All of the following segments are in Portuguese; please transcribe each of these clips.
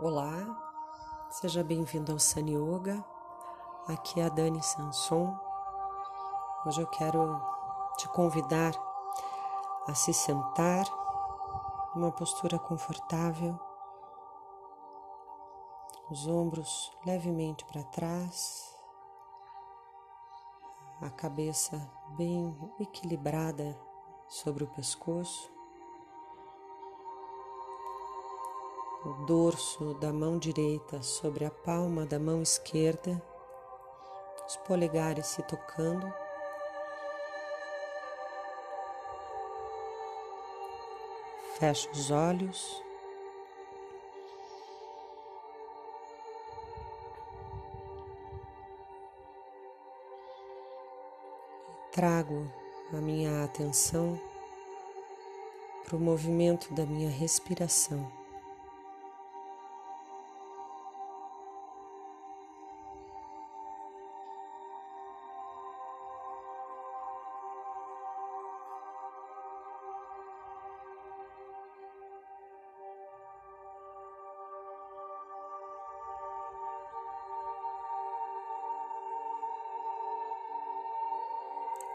Olá, seja bem-vindo ao Sun Yoga. Aqui é a Dani Sanson. Hoje eu quero te convidar a se sentar numa postura confortável, os ombros levemente para trás, a cabeça bem equilibrada sobre o pescoço. O dorso da mão direita sobre a palma da mão esquerda, os polegares se tocando. Fecha os olhos. Trago a minha atenção para o movimento da minha respiração.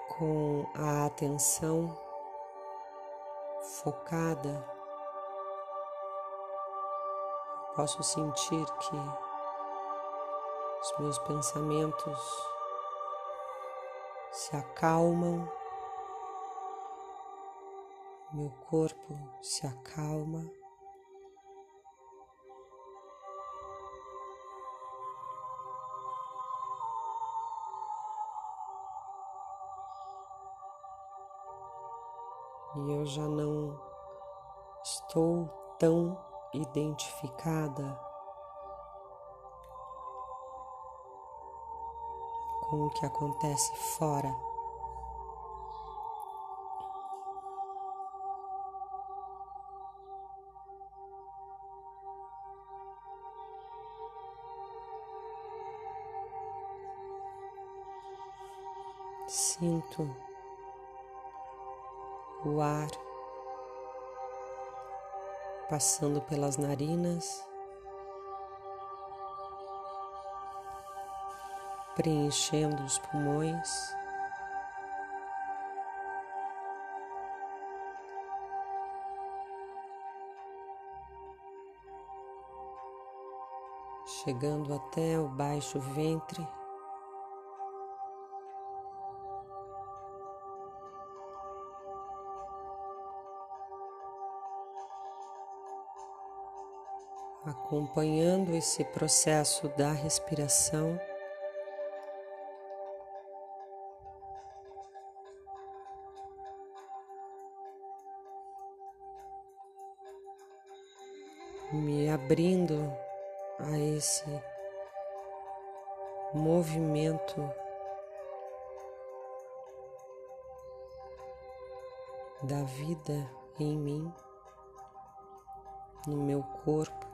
Com a atenção focada, posso sentir que os meus pensamentos se acalmam, meu corpo se acalma. E eu já não estou tão identificada com o que acontece fora. Sinto o ar passando pelas narinas, preenchendo os pulmões. Chegando até o baixo ventre. Acompanhando esse processo da respiração. Me abrindo a esse movimento da vida em mim, no meu corpo.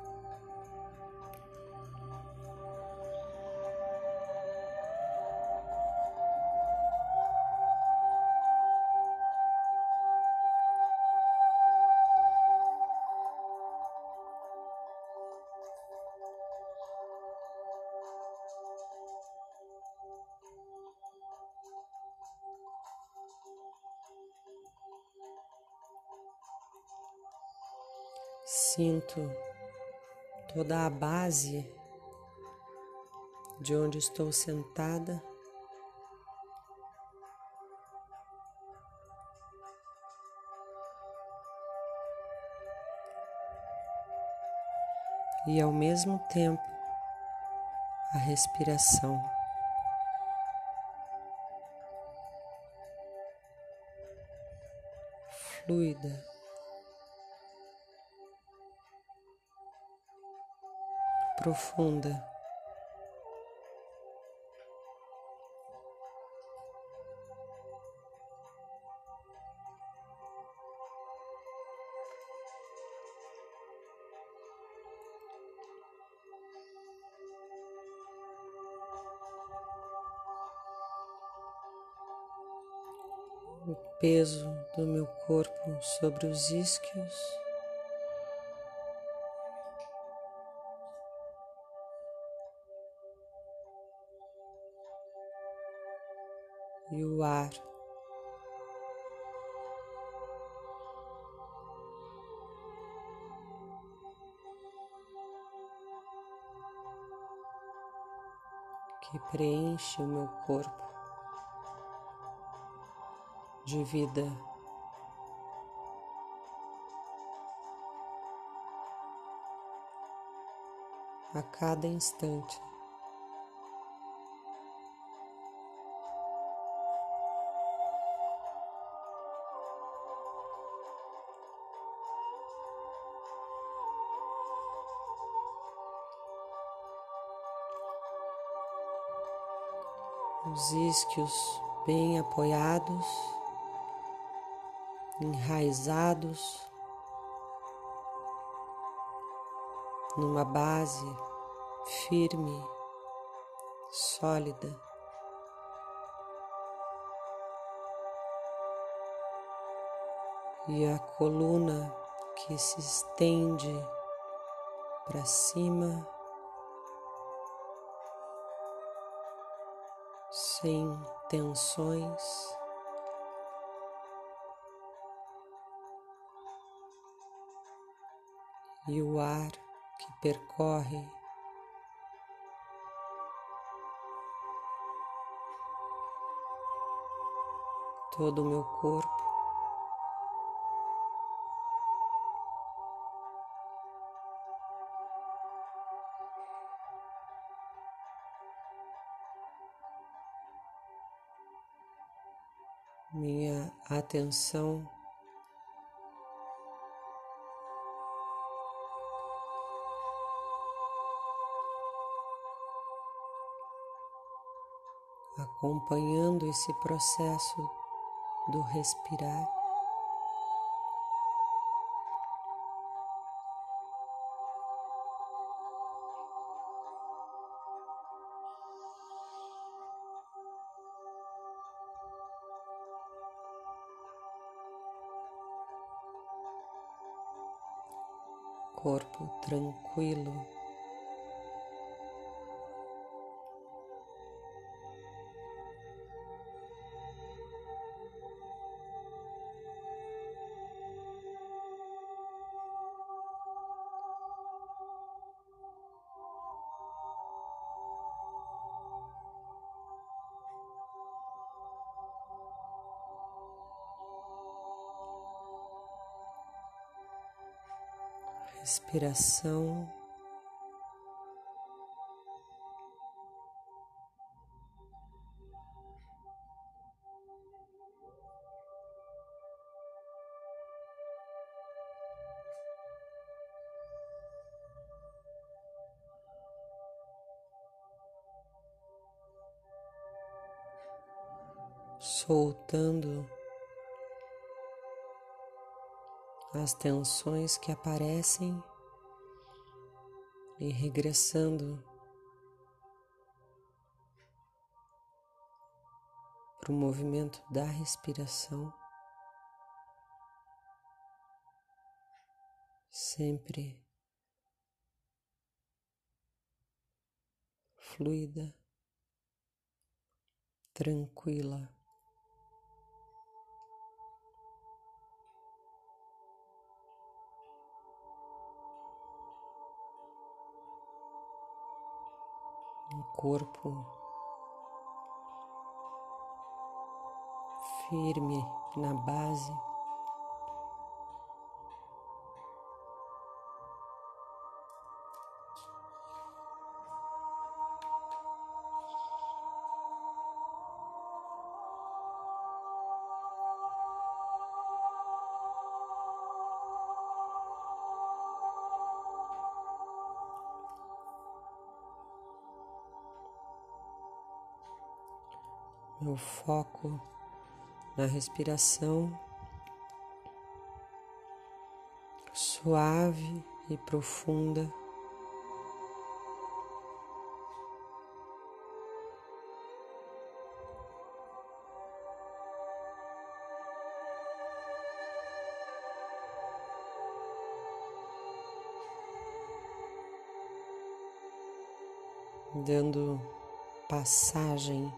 Sinto toda a base de onde estou sentada. E ao mesmo tempo a respiração. Fluida. Profunda. O peso do meu corpo sobre os isquios. E o ar. Que preenche o meu corpo de vida. A cada instante. Os isquios bem apoiados, enraizados numa base firme, sólida. E a coluna que se estende para cima sem tensões. E o ar que percorre todo o meu corpo. Atenção acompanhando esse processo do respirar. Corpo tranquilo. Respiração. Soltando as tensões que aparecem e regressando para o movimento da respiração, sempre fluida, tranquila. Um corpo firme na base. Meu foco na respiração suave e profunda. Dando passagem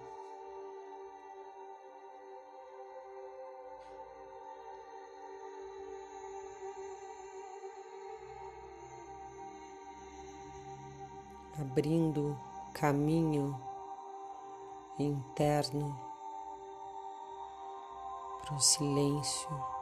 abrindo caminho interno para o silêncio.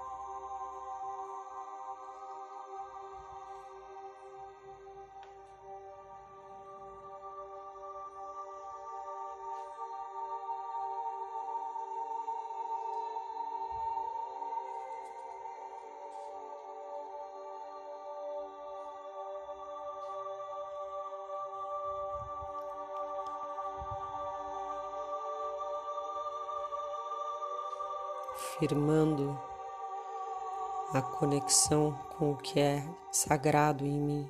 Firmando a conexão com o que é sagrado em mim.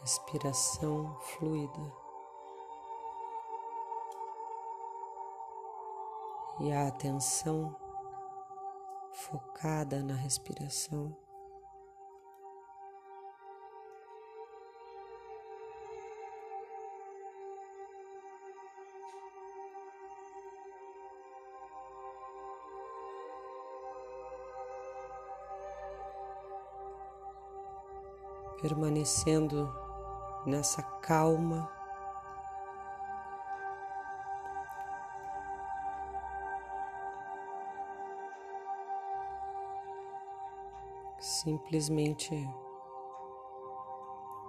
Respiração fluida. E a atenção focada na respiração. Permanecendo nessa calma simplesmente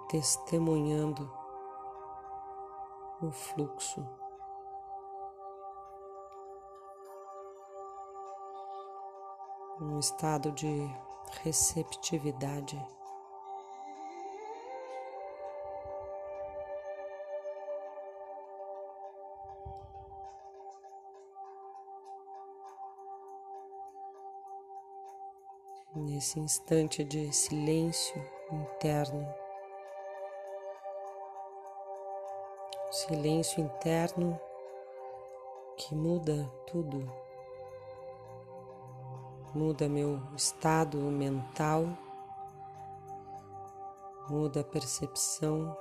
testemunhando o fluxo. Um estado de receptividade. Nesse instante de silêncio interno. Silêncio interno que muda tudo, muda meu estado mental, muda a percepção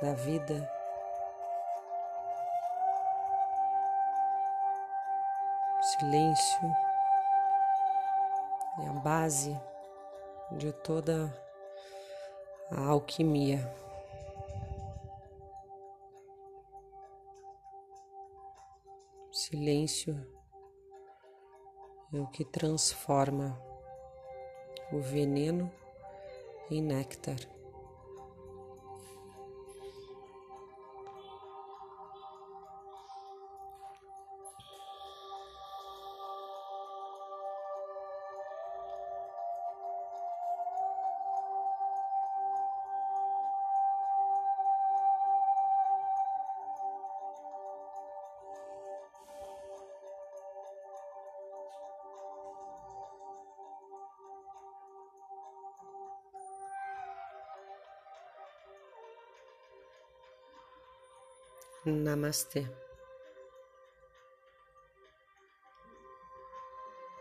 da vida. Silêncio é a base de toda a alquimia. Silêncio é o que transforma o veneno em néctar. Namaste.